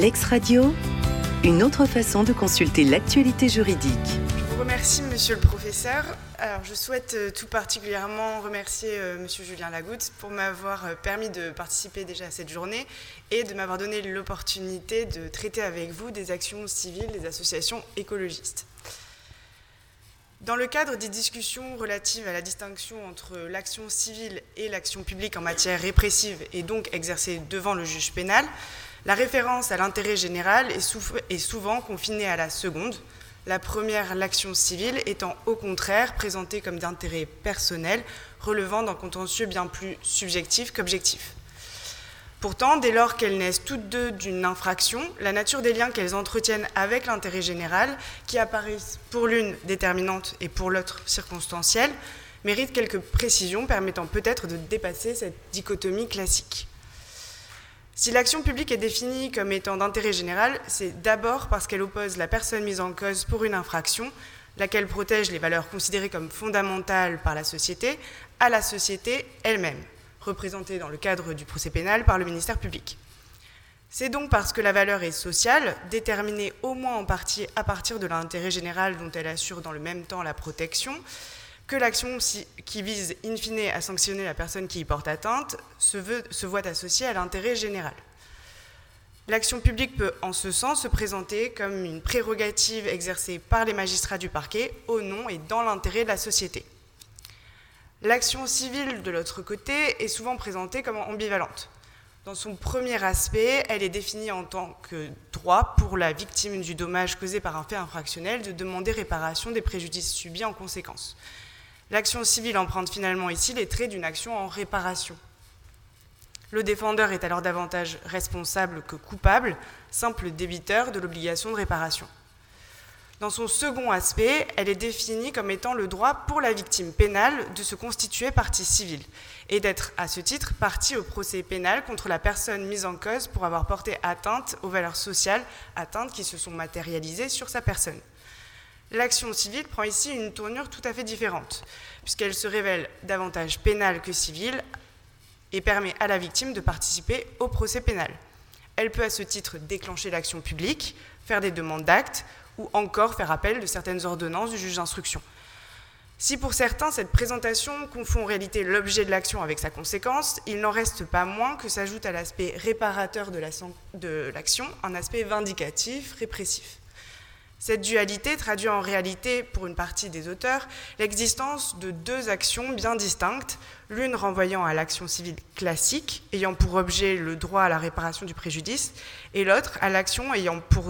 Lex Radio, une autre façon de consulter l'actualité juridique. Je vous remercie, monsieur le professeur. Alors, je souhaite euh, tout particulièrement remercier euh, monsieur Julien Lagoutte pour m'avoir euh, permis de participer déjà à cette journée et de m'avoir donné l'opportunité de traiter avec vous des actions civiles des associations écologistes. Dans le cadre des discussions relatives à la distinction entre l'action civile et l'action publique en matière répressive et donc exercée devant le juge pénal, la référence à l'intérêt général est, souvent confinée à la seconde, la première, l'action civile, étant au contraire présentée comme d'intérêt personnel, relevant d'un contentieux bien plus subjectif qu'objectif. Pourtant, dès lors qu'elles naissent toutes deux d'une infraction, la nature des liens qu'elles entretiennent avec l'intérêt général, qui apparaissent pour l'une déterminante et pour l'autre circonstancielle, mérite quelques précisions permettant peut-être de dépasser cette dichotomie classique. Si l'action publique est définie comme étant d'intérêt général, c'est d'abord parce qu'elle oppose la personne mise en cause pour une infraction, laquelle protège les valeurs considérées comme fondamentales par la société, à la société elle-même, représentée dans le cadre du procès pénal par le ministère public. C'est donc parce que la valeur est sociale, déterminée au moins en partie à partir de l'intérêt général dont elle assure dans le même temps la protection, que l'action qui vise in fine à sanctionner la personne qui y porte atteinte se, voit associée à l'intérêt général. L'action publique peut en ce sens se présenter comme une prérogative exercée par les magistrats du parquet au nom et dans l'intérêt de la société. L'action civile, de l'autre côté, est souvent présentée comme ambivalente. Dans son premier aspect, elle est définie en tant que droit pour la victime du dommage causé par un fait infractionnel de demander réparation des préjudices subis en conséquence. L'action civile emprunte finalement ici les traits d'une action en réparation. Le défendeur est alors davantage responsable que coupable, simple débiteur de l'obligation de réparation. Dans son second aspect, elle est définie comme étant le droit pour la victime pénale de se constituer partie civile et d'être à ce titre partie au procès pénal contre la personne mise en cause pour avoir porté atteinte aux valeurs sociales, atteintes qui se sont matérialisées sur sa personne. L'action civile prend ici une tournure tout à fait différente, puisqu'elle se révèle davantage pénale que civile et permet à la victime de participer au procès pénal. Elle peut à ce titre déclencher l'action publique, faire des demandes d'actes ou encore faire appel de certaines ordonnances du juge d'instruction. Si pour certains cette présentation confond en réalité l'objet de l'action avec sa conséquence, il n'en reste pas moins que s'ajoute à l'aspect réparateur de l'action un aspect vindicatif, répressif. Cette dualité traduit en réalité, pour une partie des auteurs, l'existence de deux actions bien distinctes, l'une renvoyant à l'action civile classique, ayant pour objet le droit à la réparation du préjudice, et l'autre à l'action ayant pour,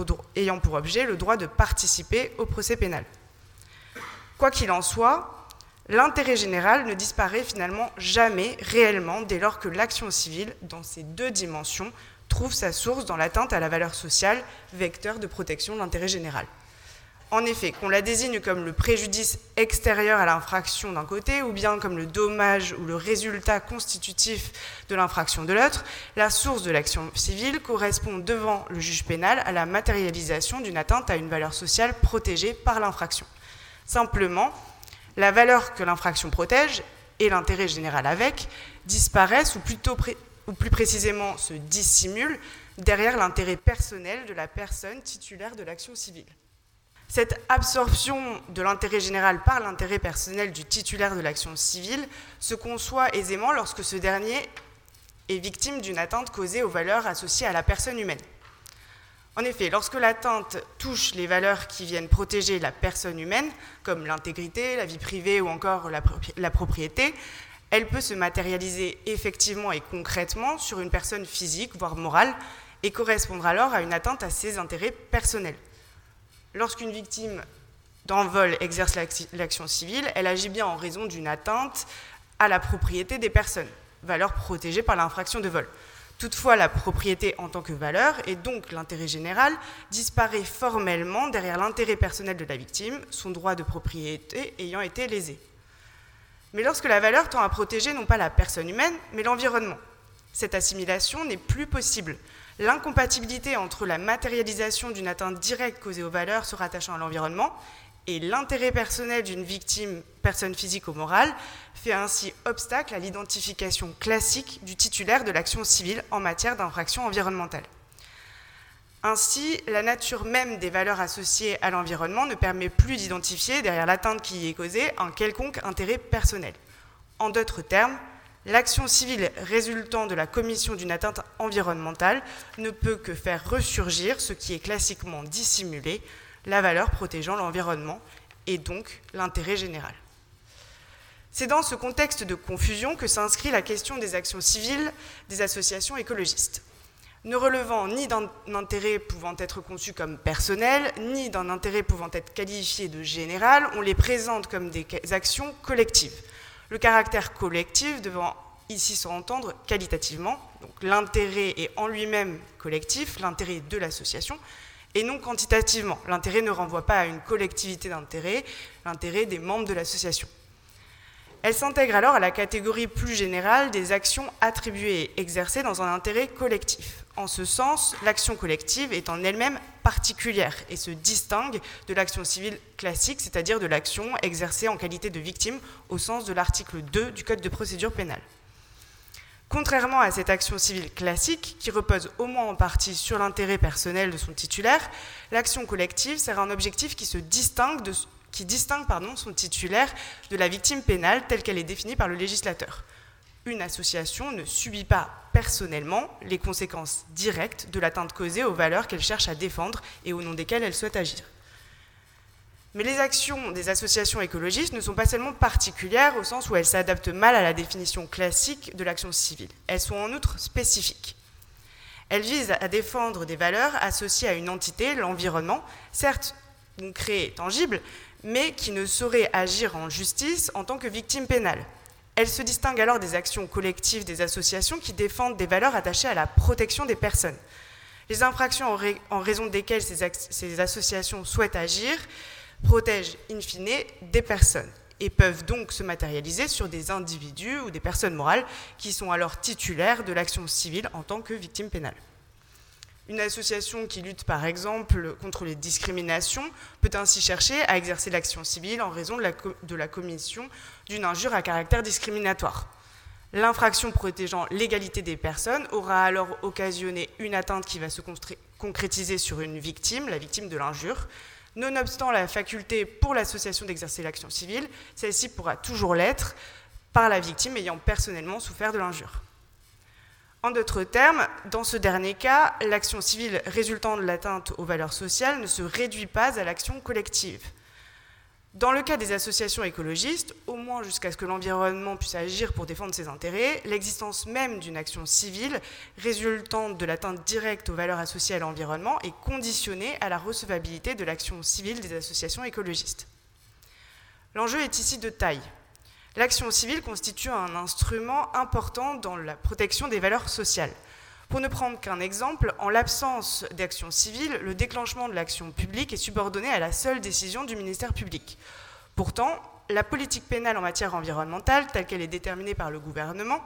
objet le droit de participer au procès pénal. Quoi qu'il en soit, l'intérêt général ne disparaît finalement jamais réellement dès lors que l'action civile, dans ces deux dimensions, trouve sa source dans l'atteinte à la valeur sociale, vecteur de protection de l'intérêt général. En effet, qu'on la désigne comme le préjudice extérieur à l'infraction d'un côté, ou bien comme le dommage ou le résultat constitutif de l'infraction de l'autre, la source de l'action civile correspond devant le juge pénal à la matérialisation d'une atteinte à une valeur sociale protégée par l'infraction. Simplement, la valeur que l'infraction protège et l'intérêt général avec disparaissent ou plutôt ou plus précisément se dissimulent derrière l'intérêt personnel de la personne titulaire de l'action civile. Cette absorption de l'intérêt général par l'intérêt personnel du titulaire de l'action civile se conçoit aisément lorsque ce dernier est victime d'une atteinte causée aux valeurs associées à la personne humaine. En effet, lorsque l'atteinte touche les valeurs qui viennent protéger la personne humaine, comme l'intégrité, la vie privée ou encore la, propriété, elle peut se matérialiser effectivement et concrètement sur une personne physique, voire morale, et correspondre alors à une atteinte à ses intérêts personnels. Lorsqu'une victime d'un vol exerce l'action civile, elle agit bien en raison d'une atteinte à la propriété des personnes, valeur protégée par l'infraction de vol. Toutefois, la propriété en tant que valeur, et donc l'intérêt général, disparaît formellement derrière l'intérêt personnel de la victime, son droit de propriété ayant été lésé. Mais lorsque la valeur tend à protéger non pas la personne humaine, mais l'environnement, cette assimilation n'est plus possible, l'incompatibilité entre la matérialisation d'une atteinte directe causée aux valeurs se rattachant à l'environnement et l'intérêt personnel d'une victime, personne physique ou morale, fait ainsi obstacle à l'identification classique du titulaire de l'action civile en matière d'infraction environnementale. Ainsi, la nature même des valeurs associées à l'environnement ne permet plus d'identifier, derrière l'atteinte qui y est causée, un quelconque intérêt personnel. En d'autres termes, l'action civile résultant de la commission d'une atteinte environnementale ne peut que faire ressurgir ce qui est classiquement dissimulé, la valeur protégeant l'environnement et donc l'intérêt général. C'est dans ce contexte de confusion que s'inscrit la question des actions civiles des associations écologistes ne relevant ni d'un intérêt pouvant être conçu comme personnel, ni d'un intérêt pouvant être qualifié de général, on les présente comme des actions collectives. Le caractère collectif devant ici s'entendre qualitativement, donc l'intérêt est en lui-même collectif, l'intérêt de l'association, et non quantitativement. L'intérêt ne renvoie pas à une collectivité d'intérêt, l'intérêt des membres de l'association. Elle s'intègre alors à la catégorie plus générale des actions attribuées et exercées dans un intérêt collectif. En ce sens, l'action collective est en elle-même particulière et se distingue de l'action civile classique, c'est-à-dire de l'action exercée en qualité de victime au sens de l'article 2 du Code de procédure pénale. Contrairement à cette action civile classique, qui repose au moins en partie sur l'intérêt personnel de son titulaire, l'action collective sert à un objectif qui se distingue de, qui distingue pardon, son titulaire de la victime pénale telle qu'elle est définie par le législateur. Une association ne subit pas personnellement les conséquences directes de l'atteinte causée aux valeurs qu'elle cherche à défendre et au nom desquelles elle souhaite agir. Mais les actions des associations écologistes ne sont pas seulement particulières au sens où elles s'adaptent mal à la définition classique de l'action civile. Elles sont en outre spécifiques. Elles visent à défendre des valeurs associées à une entité, l'environnement, certes concret et tangible, mais qui ne saurait agir en justice en tant que victime pénale. Elle se distingue alors des actions collectives des associations qui défendent des valeurs attachées à la protection des personnes. Les infractions en, raison desquelles ces, associations souhaitent agir protègent in fine des personnes et peuvent donc se matérialiser sur des individus ou des personnes morales qui sont alors titulaires de l'action civile en tant que victime pénale. Une association qui lutte par exemple contre les discriminations peut ainsi chercher à exercer l'action civile en raison de la, commission d'une injure à caractère discriminatoire. L'infraction protégeant l'égalité des personnes aura alors occasionné une atteinte qui va se concrétiser sur une victime, la victime de l'injure. Nonobstant la faculté pour l'association d'exercer l'action civile, celle-ci pourra toujours l'être par la victime ayant personnellement souffert de l'injure. En d'autres termes, dans ce dernier cas, l'action civile résultant de l'atteinte aux valeurs sociales ne se réduit pas à l'action collective. Dans le cas des associations écologistes, au moins jusqu'à ce que l'environnement puisse agir pour défendre ses intérêts, l'existence même d'une action civile résultant de l'atteinte directe aux valeurs associées à l'environnement est conditionnée à la recevabilité de l'action civile des associations écologistes. L'enjeu est ici de taille. L'action civile constitue un instrument important dans la protection des valeurs sociales. Pour ne prendre qu'un exemple, en l'absence d'action civile, le déclenchement de l'action publique est subordonné à la seule décision du ministère public. Pourtant, la politique pénale en matière environnementale, telle qu'elle est déterminée par le gouvernement,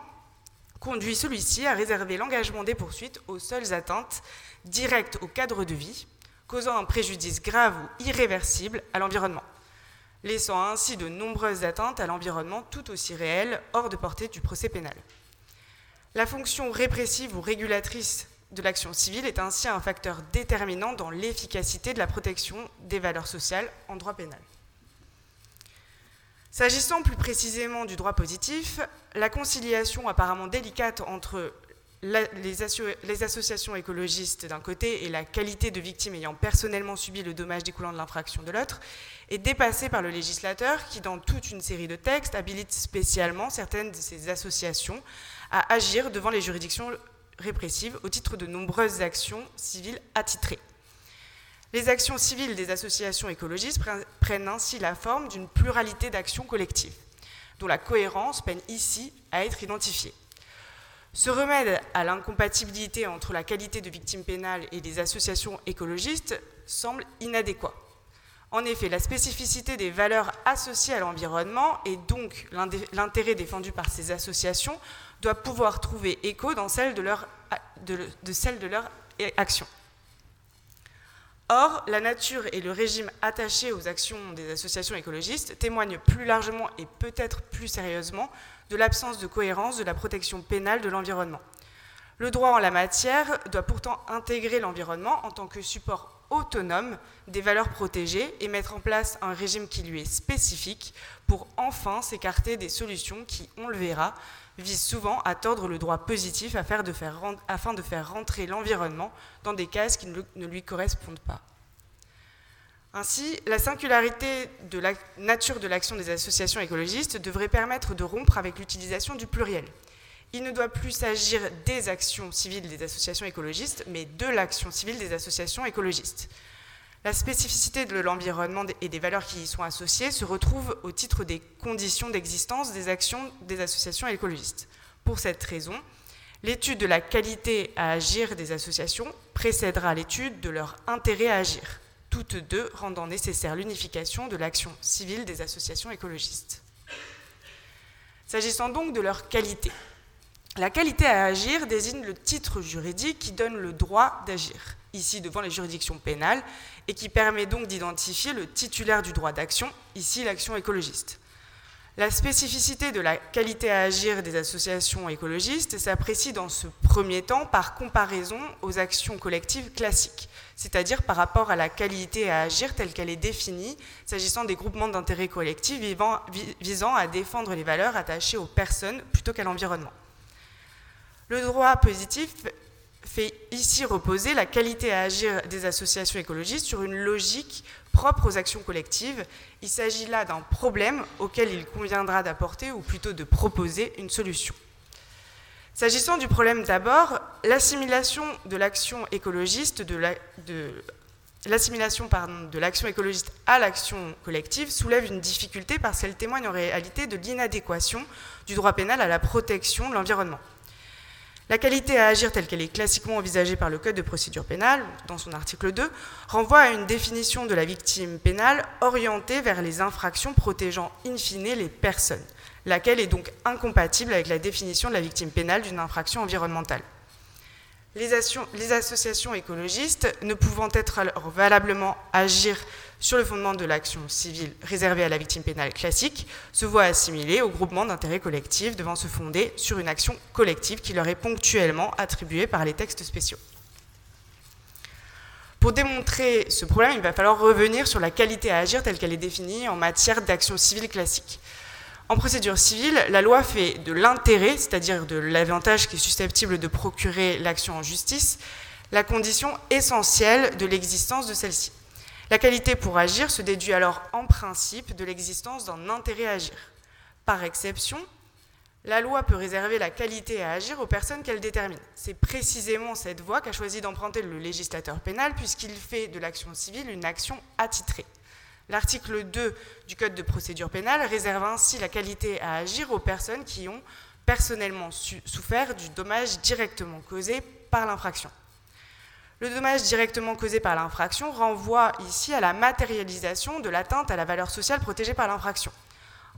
conduit celui-ci à réserver l'engagement des poursuites aux seules atteintes directes au cadre de vie, causant un préjudice grave ou irréversible à l'environnement laissant ainsi de nombreuses atteintes à l'environnement tout aussi réelles hors de portée du procès pénal. La fonction répressive ou régulatrice de l'action civile est ainsi un facteur déterminant dans l'efficacité de la protection des valeurs sociales en droit pénal. S'agissant plus précisément du droit positif, la conciliation apparemment délicate entre les, associations écologistes d'un côté et la qualité de victime ayant personnellement subi le dommage découlant de l'infraction de l'autre est dépassée par le législateur qui, dans toute une série de textes, habilite spécialement certaines de ces associations à agir devant les juridictions répressives au titre de nombreuses actions civiles attitrées. Les actions civiles des associations écologistes prennent ainsi la forme d'une pluralité d'actions collectives, dont la cohérence peine ici à être identifiée. Ce remède à l'incompatibilité entre la qualité de victime pénale et les associations écologistes semble inadéquat. En effet, la spécificité des valeurs associées à l'environnement et donc l'intérêt défendu par ces associations doit pouvoir trouver écho dans celle de leur, action. Or, la nature et le régime attaché aux actions des associations écologistes témoignent plus largement et peut-être plus sérieusement de l'absence de cohérence de la protection pénale de l'environnement. Le droit en la matière doit pourtant intégrer l'environnement en tant que support autonome des valeurs protégées et mettre en place un régime qui lui est spécifique pour enfin s'écarter des solutions qui, on le verra, visent souvent à tordre le droit positif afin de faire, rentrer l'environnement dans des cases qui ne lui correspondent pas. Ainsi, la singularité de la nature de l'action des associations écologistes devrait permettre de rompre avec l'utilisation du pluriel. Il ne doit plus s'agir des actions civiles des associations écologistes, mais de l'action civile des associations écologistes. La spécificité de l'environnement et des valeurs qui y sont associées se retrouve au titre des conditions d'existence des actions des associations écologistes. Pour cette raison, l'étude de la qualité à agir des associations précédera l'étude de leur intérêt à agir toutes deux rendant nécessaire l'unification de l'action civile des associations écologistes. S'agissant donc de leur qualité, la qualité à agir désigne le titre juridique qui donne le droit d'agir, ici devant les juridictions pénales, et qui permet donc d'identifier le titulaire du droit d'action, ici l'action écologiste. La spécificité de la qualité à agir des associations écologistes s'apprécie dans ce premier temps par comparaison aux actions collectives classiques, c'est-à-dire par rapport à la qualité à agir telle qu'elle est définie s'agissant des groupements d'intérêt collectifs visant à défendre les valeurs attachées aux personnes plutôt qu'à l'environnement. Le droit positif fait ici reposer la qualité à agir des associations écologistes sur une logique propre aux actions collectives. Il s'agit là d'un problème auquel il conviendra d'apporter, ou plutôt de proposer, une solution. S'agissant du problème d'abord, l'assimilation de l'action écologiste à l'action collective soulève une difficulté parce qu'elle témoigne en réalité de l'inadéquation du droit pénal à la protection de l'environnement. La qualité à agir telle qu'elle est classiquement envisagée par le Code de procédure pénale, dans son article 2, renvoie à une définition de la victime pénale orientée vers les infractions protégeant in fine les personnes, laquelle est donc incompatible avec la définition de la victime pénale d'une infraction environnementale. Les, associations écologistes, ne pouvant être valablement agir sur le fondement de l'action civile réservée à la victime pénale classique, se voient assimilées au groupement d'intérêt collectif devant se fonder sur une action collective qui leur est ponctuellement attribuée par les textes spéciaux. Pour démontrer ce problème, il va falloir revenir sur la qualité à agir telle qu'elle est définie en matière d'action civile classique. En procédure civile, la loi fait de l'intérêt, c'est-à-dire de l'avantage qui est susceptible de procurer l'action en justice, la condition essentielle de l'existence de celle-ci. La qualité pour agir se déduit alors en principe de l'existence d'un intérêt à agir. Par exception, la loi peut réserver la qualité à agir aux personnes qu'elle détermine. C'est précisément cette voie qu'a choisi d'emprunter le législateur pénal puisqu'il fait de l'action civile une action attitrée. L'article 2 du Code de procédure pénale réserve ainsi la qualité à agir aux personnes qui ont personnellement souffert du dommage directement causé par l'infraction. Le dommage directement causé par l'infraction renvoie ici à la matérialisation de l'atteinte à la valeur sociale protégée par l'infraction.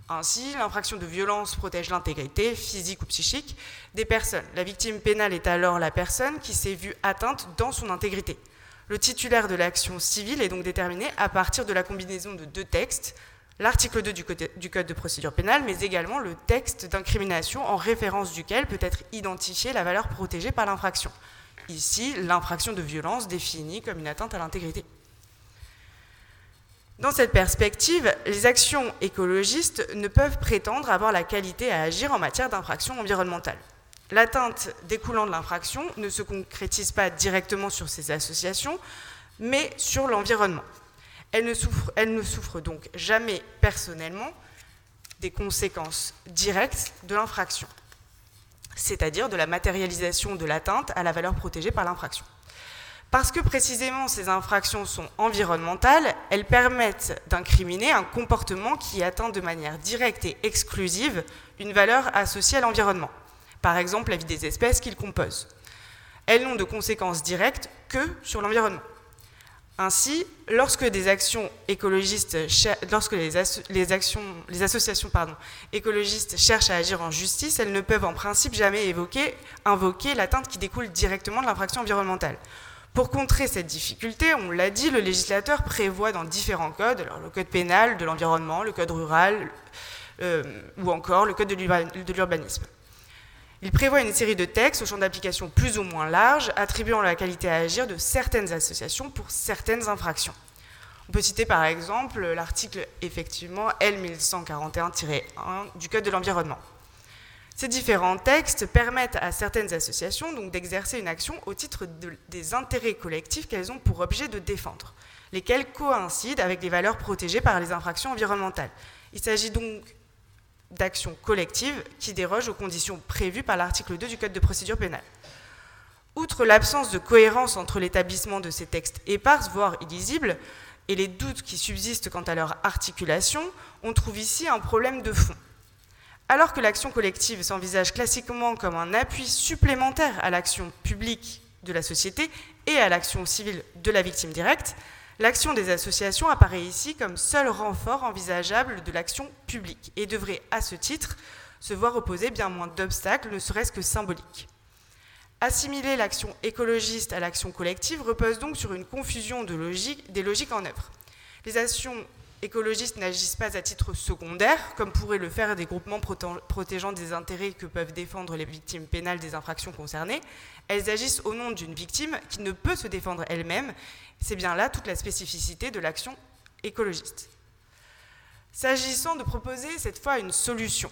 Ainsi, l'infraction de violence protège l'intégrité physique ou psychique des personnes. La victime pénale est alors la personne qui s'est vue atteinte dans son intégrité. Le titulaire de l'action civile est donc déterminé à partir de la combinaison de deux textes, l'article 2 du Code de procédure pénale, mais également le texte d'incrimination en référence duquel peut être identifiée la valeur protégée par l'infraction. Ici, l'infraction de violence définie comme une atteinte à l'intégrité. Dans cette perspective, les actions écologistes ne peuvent prétendre avoir la qualité à agir en matière d'infraction environnementale. L'atteinte découlant de l'infraction ne se concrétise pas directement sur ces associations, mais sur l'environnement. Elle, elle ne souffre donc jamais personnellement des conséquences directes de l'infraction c'est-à-dire de la matérialisation de l'atteinte à la valeur protégée par l'infraction. Parce que précisément ces infractions sont environnementales, elles permettent d'incriminer un comportement qui atteint de manière directe et exclusive une valeur associée à l'environnement, par exemple la vie des espèces qu'ils composent. Elles n'ont de conséquences directes que sur l'environnement. Ainsi, lorsque des actions écologistes, lorsque les, associations écologistes cherchent à agir en justice, elles ne peuvent en principe jamais invoquer l'atteinte qui découle directement de l'infraction environnementale. Pour contrer cette difficulté, on l'a dit, le législateur prévoit dans différents codes, le code pénal de l'environnement, le code rural euh, ou encore le code de l'urbanisme, Il prévoit une série de textes au champ d'application plus ou moins large, attribuant la qualité à agir de certaines associations pour certaines infractions. On peut citer par exemple l'article effectivement L1141-1 du Code de l'environnement. Ces différents textes permettent à certaines associations donc d'exercer une action au titre des intérêts collectifs qu'elles ont pour objet de défendre, lesquels coïncident avec les valeurs protégées par les infractions environnementales. Il s'agit donc d'actions collectives qui dérogent aux conditions prévues par l'article 2 du Code de procédure pénale. Outre l'absence de cohérence entre l'établissement de ces textes épars, voire illisibles, et les doutes qui subsistent quant à leur articulation, on trouve ici un problème de fond. Alors que l'action collective s'envisage classiquement comme un appui supplémentaire à l'action publique de la société et à l'action civile de la victime directe, L'action des associations apparaît ici comme seul renfort envisageable de l'action publique et devrait, à ce titre, se voir opposer bien moins d'obstacles, ne serait-ce que symboliques. Assimiler l'action écologiste à l'action collective repose donc sur une confusion des logiques en œuvre. Les actions écologistes n'agissent pas à titre secondaire, comme pourraient le faire des groupements protégeant des intérêts que peuvent défendre les victimes pénales des infractions concernées. Elles agissent au nom d'une victime qui ne peut se défendre elle-même. C'est bien là toute la spécificité de l'action écologiste. S'agissant de proposer cette fois une solution,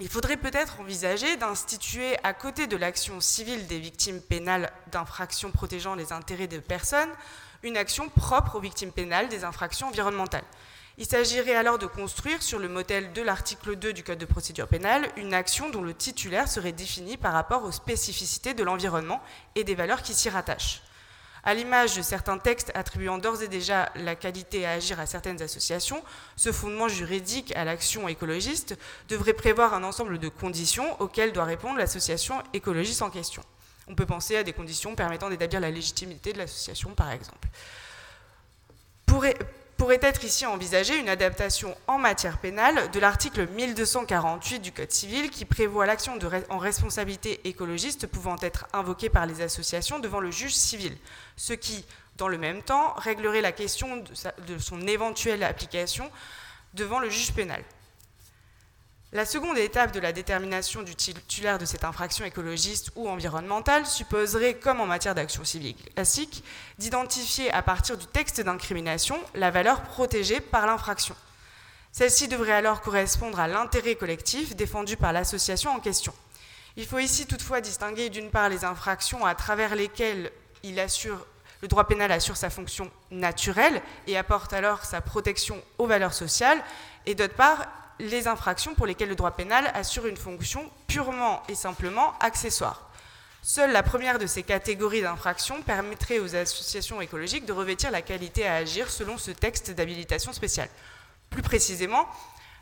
il faudrait peut-être envisager d'instituer à côté de l'action civile des victimes pénales d'infractions protégeant les intérêts des personnes, une action propre aux victimes pénales des infractions environnementales. Il s'agirait alors de construire, sur le modèle de l'article 2 du Code de procédure pénale, une action dont le titulaire serait défini par rapport aux spécificités de l'environnement et des valeurs qui s'y rattachent. À l'image de certains textes attribuant d'ores et déjà la qualité à agir à certaines associations, ce fondement juridique à l'action écologiste devrait prévoir un ensemble de conditions auxquelles doit répondre l'association écologiste en question. On peut penser à des conditions permettant d'établir la légitimité de l'association, par exemple. Pourrait, être ici envisagée une adaptation en matière pénale de l'article 1248 du Code civil qui prévoit l'action en responsabilité écologiste pouvant être invoquée par les associations devant le juge civil, ce qui, dans le même temps, réglerait la question de son éventuelle application devant le juge pénal. La seconde étape de la détermination du titulaire de cette infraction écologiste ou environnementale supposerait, comme en matière d'action civile classique, d'identifier à partir du texte d'incrimination la valeur protégée par l'infraction. Celle-ci devrait alors correspondre à l'intérêt collectif défendu par l'association en question. Il faut ici toutefois distinguer d'une part les infractions à travers lesquelles le droit pénal assure sa fonction naturelle et apporte alors sa protection aux valeurs sociales, et d'autre part les infractions pour lesquelles le droit pénal assure une fonction purement et simplement accessoire. Seule la première de ces catégories d'infractions permettrait aux associations écologiques de revêtir la qualité à agir selon ce texte d'habilitation spéciale. Plus précisément,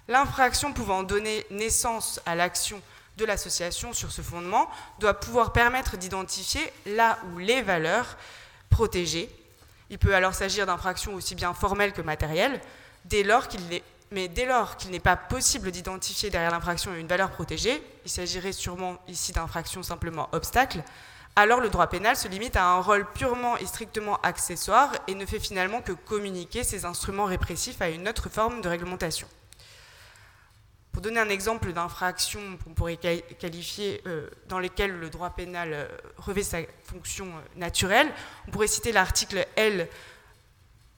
l'infraction pouvant donner naissance à l'action de l'association sur ce fondement doit pouvoir permettre d'identifier là où les valeurs protégées. Il peut alors s'agir d'infractions aussi bien formelles que matérielles, dès lors qu'il est mais dès lors qu'il n'est pas possible d'identifier derrière l'infraction une valeur protégée, il s'agirait sûrement ici d'infraction simplement obstacle, alors le droit pénal se limite à un rôle purement et strictement accessoire et ne fait finalement que communiquer ses instruments répressifs à une autre forme de réglementation. Pour donner un exemple d'infraction qu'on pourrait qualifier euh, dans lesquelles le droit pénal euh, revêt sa fonction euh, naturelle, on pourrait citer l'article L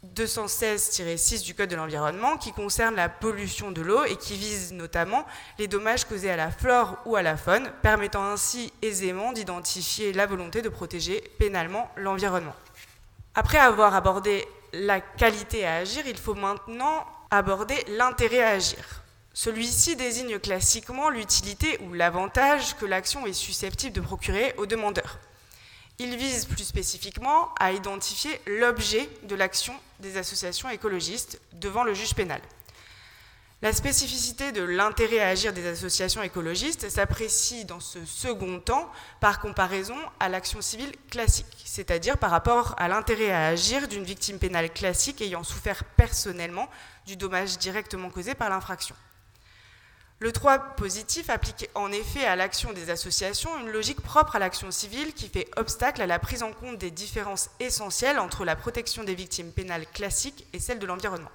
216-6 du Code de l'environnement qui concerne la pollution de l'eau et qui vise notamment les dommages causés à la flore ou à la faune, permettant ainsi aisément d'identifier la volonté de protéger pénalement l'environnement. Après avoir abordé la qualité à agir, il faut maintenant aborder l'intérêt à agir. Celui-ci désigne classiquement l'utilité ou l'avantage que l'action est susceptible de procurer au demandeur. Il vise plus spécifiquement à identifier l'objet de l'action des associations écologistes devant le juge pénal. La spécificité de l'intérêt à agir des associations écologistes s'apprécie dans ce second temps par comparaison à l'action civile classique, c'est-à-dire par rapport à l'intérêt à agir d'une victime pénale classique ayant souffert personnellement du dommage directement causé par l'infraction. Le droit positif applique en effet à l'action des associations une logique propre à l'action civile qui fait obstacle à la prise en compte des différences essentielles entre la protection des victimes pénales classiques et celle de l'environnement.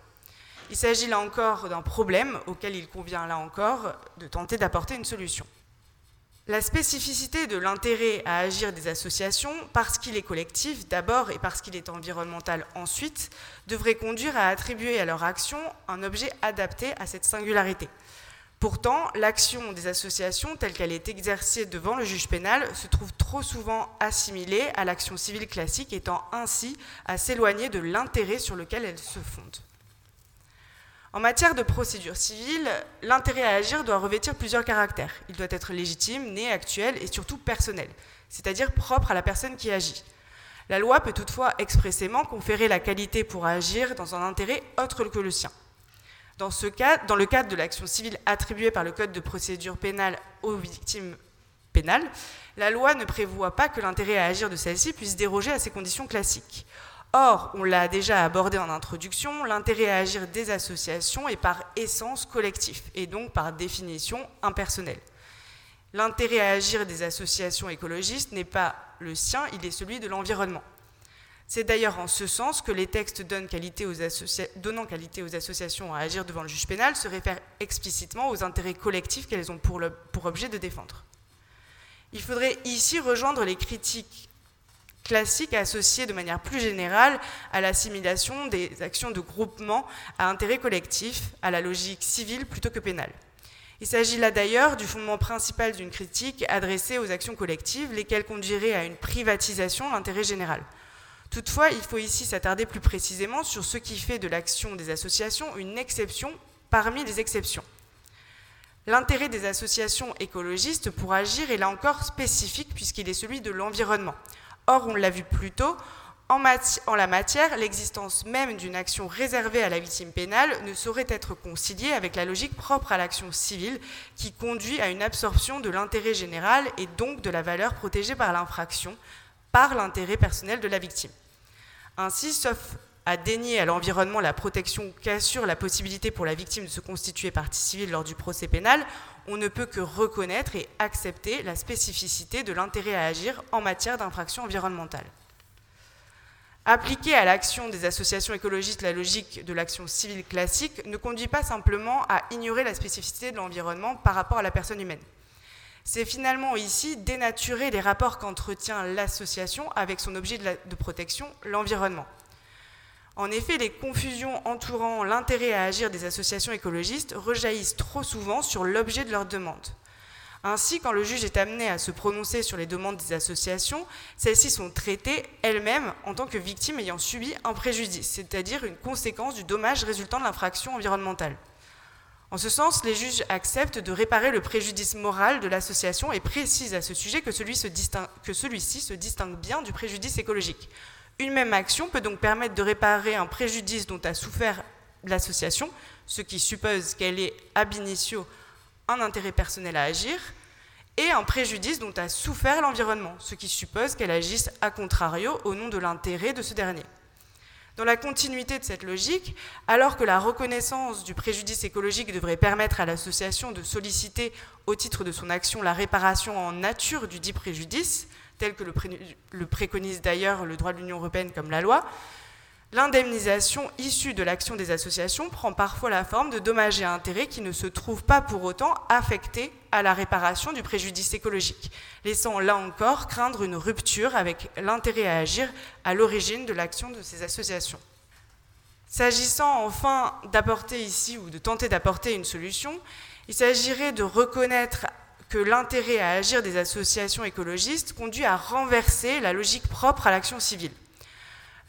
Il s'agit là encore d'un problème auquel il convient là encore de tenter d'apporter une solution. La spécificité de l'intérêt à agir des associations, parce qu'il est collectif d'abord et parce qu'il est environnemental ensuite, devrait conduire à attribuer à leur action un objet adapté à cette singularité. Pourtant, l'action des associations telle qu'elle est exercée devant le juge pénal se trouve trop souvent assimilée à l'action civile classique, étant ainsi à s'éloigner de l'intérêt sur lequel elle se fonde. En matière de procédure civile, l'intérêt à agir doit revêtir plusieurs caractères. Il doit être légitime, né, actuel et surtout personnel, c'est-à-dire propre à la personne qui agit. La loi peut toutefois expressément conférer la qualité pour agir dans un intérêt autre que le sien. Dans, le cadre de l'action civile attribuée par le Code de procédure pénale aux victimes pénales, la loi ne prévoit pas que l'intérêt à agir de celle-ci puisse déroger à ces conditions classiques. Or, on l'a déjà abordé en introduction, l'intérêt à agir des associations est par essence collectif et donc par définition impersonnel. L'intérêt à agir des associations écologistes n'est pas le sien, il est celui de l'environnement. C'est d'ailleurs en ce sens que les textes donnant qualité, aux associations à agir devant le juge pénal se réfèrent explicitement aux intérêts collectifs qu'elles ont pour, objet de défendre. Il faudrait ici rejoindre les critiques classique associé de manière plus générale à l'assimilation des actions de groupement à intérêt collectif, à la logique civile plutôt que pénale. Il s'agit là d'ailleurs du fondement principal d'une critique adressée aux actions collectives, lesquelles conduiraient à une privatisation de l'intérêt général. Toutefois, il faut ici s'attarder plus précisément sur ce qui fait de l'action des associations une exception parmi les exceptions. L'intérêt des associations écologistes pour agir est là encore spécifique puisqu'il est celui de l'environnement. Or, on l'a vu plus tôt, en, la matière, l'existence même d'une action réservée à la victime pénale ne saurait être conciliée avec la logique propre à l'action civile qui conduit à une absorption de l'intérêt général et donc de la valeur protégée par l'infraction par l'intérêt personnel de la victime. Ainsi, sauf à dénier à l'environnement la protection qu'assure la possibilité pour la victime de se constituer partie civile lors du procès pénal, on ne peut que reconnaître et accepter la spécificité de l'intérêt à agir en matière d'infraction environnementale. Appliquer à l'action des associations écologistes la logique de l'action civile classique ne conduit pas simplement à ignorer la spécificité de l'environnement par rapport à la personne humaine. C'est finalement ici dénaturer les rapports qu'entretient l'association avec son objet de, protection, l'environnement. En effet, les confusions entourant l'intérêt à agir des associations écologistes rejaillissent trop souvent sur l'objet de leur demande. Ainsi, quand le juge est amené à se prononcer sur les demandes des associations, celles-ci sont traitées elles-mêmes en tant que victimes ayant subi un préjudice, c'est-à-dire une conséquence du dommage résultant de l'infraction environnementale. En ce sens, les juges acceptent de réparer le préjudice moral de l'association et précisent à ce sujet que celui-ci se distingue bien du préjudice écologique. Une même action peut donc permettre de réparer un préjudice dont a souffert l'association, ce qui suppose qu'elle ait ab initio un intérêt personnel à agir, et un préjudice dont a souffert l'environnement, ce qui suppose qu'elle agisse a contrario au nom de l'intérêt de ce dernier. Dans la continuité de cette logique, alors que la reconnaissance du préjudice écologique devrait permettre à l'association de solliciter au titre de son action la réparation en nature du dit préjudice, tel que le, préconise d'ailleurs le droit de l'Union européenne comme la loi, l'indemnisation issue de l'action des associations prend parfois la forme de dommages et intérêts qui ne se trouvent pas pour autant affectés à la réparation du préjudice écologique, laissant là encore craindre une rupture avec l'intérêt à agir à l'origine de l'action de ces associations. S'agissant enfin d'apporter ici ou de tenter d'apporter une solution, il s'agirait de reconnaître que l'intérêt à agir des associations écologistes conduit à renverser la logique propre à l'action civile.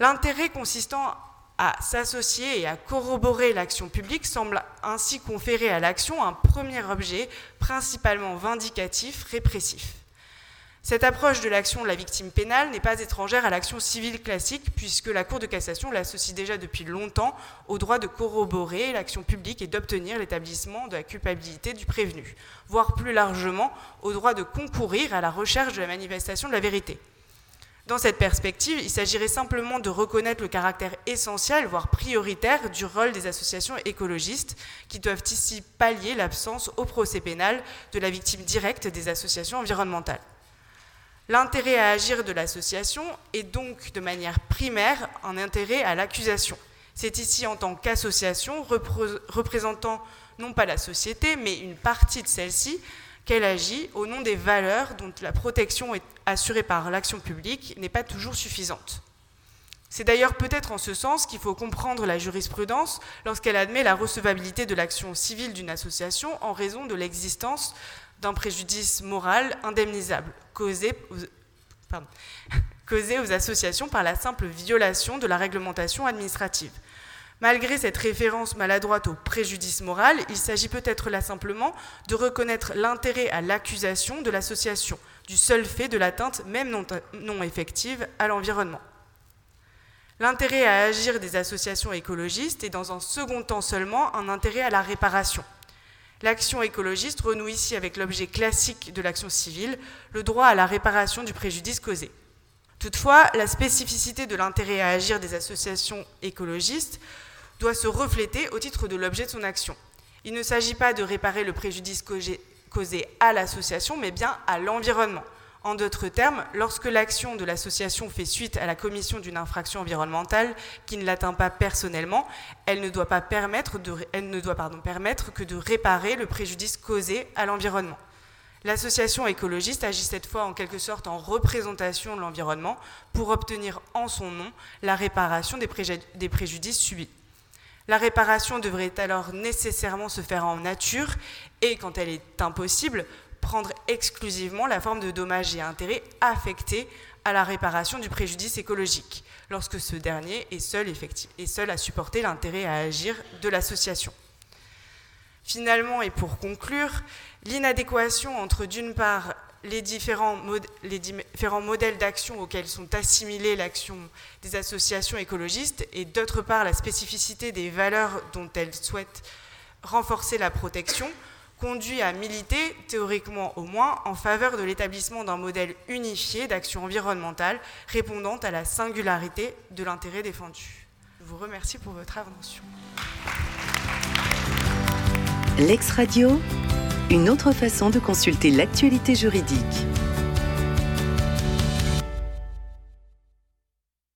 L'intérêt consistant à s'associer et à corroborer l'action publique semble ainsi conférer à l'action un premier objet principalement vindicatif, répressif. Cette approche de l'action de la victime pénale n'est pas étrangère à l'action civile classique, puisque la Cour de cassation l'associe déjà depuis longtemps au droit de corroborer l'action publique et d'obtenir l'établissement de la culpabilité du prévenu, voire plus largement au droit de concourir à la recherche de la manifestation de la vérité. Dans cette perspective, il s'agirait simplement de reconnaître le caractère essentiel, voire prioritaire, du rôle des associations écologistes, qui doivent ici pallier l'absence au procès pénal de la victime directe des associations environnementales. L'intérêt à agir de l'association est donc de manière primaire un intérêt à l'accusation. C'est ici en tant qu'association représentant non pas la société, mais une partie de celle-ci, qu'elle agit au nom des valeurs dont la protection est assurée par l'action publique n'est pas toujours suffisante. C'est d'ailleurs peut-être en ce sens qu'il faut comprendre la jurisprudence lorsqu'elle admet la recevabilité de l'action civile d'une association en raison de l'existence d'un préjudice moral indemnisable causé aux, causé aux associations par la simple violation de la réglementation administrative. Malgré cette référence maladroite au préjudice moral, il s'agit peut-être là simplement de reconnaître l'intérêt à l'accusation de l'association, du seul fait de l'atteinte, même non, effective, à l'environnement. L'intérêt à agir des associations écologistes est dans un second temps seulement un intérêt à la réparation. L'action écologiste renoue ici avec l'objet classique de l'action civile, le droit à la réparation du préjudice causé. Toutefois, la spécificité de l'intérêt à agir des associations écologistes doit se refléter au titre de l'objet de son action. Il ne s'agit pas de réparer le préjudice causé à l'association, mais bien à l'environnement. En d'autres termes, lorsque l'action de l'association fait suite à la commission d'une infraction environnementale qui ne l'atteint pas personnellement, elle ne doit, pas permettre, ne doit permettre que de réparer le préjudice causé à l'environnement. L'association écologiste agit cette fois en quelque sorte en représentation de l'environnement pour obtenir en son nom la réparation des, préjudices subis. La réparation devrait alors nécessairement se faire en nature et, quand elle est impossible, prendre exclusivement la forme de dommages et intérêts affectés à la réparation du préjudice écologique, lorsque ce dernier est seul, à supporter l'intérêt à agir de l'association. Finalement, et pour conclure, l'inadéquation entre d'une part les différents, les différents modèles d'action auxquels sont assimilées l'action des associations écologistes et d'autre part la spécificité des valeurs dont elles souhaitent renforcer la protection conduit à militer, théoriquement au moins, en faveur de l'établissement d'un modèle unifié d'action environnementale répondant à la singularité de l'intérêt défendu. Je vous remercie pour votre attention. L'ex-radio, une autre façon de consulter l'actualité juridique.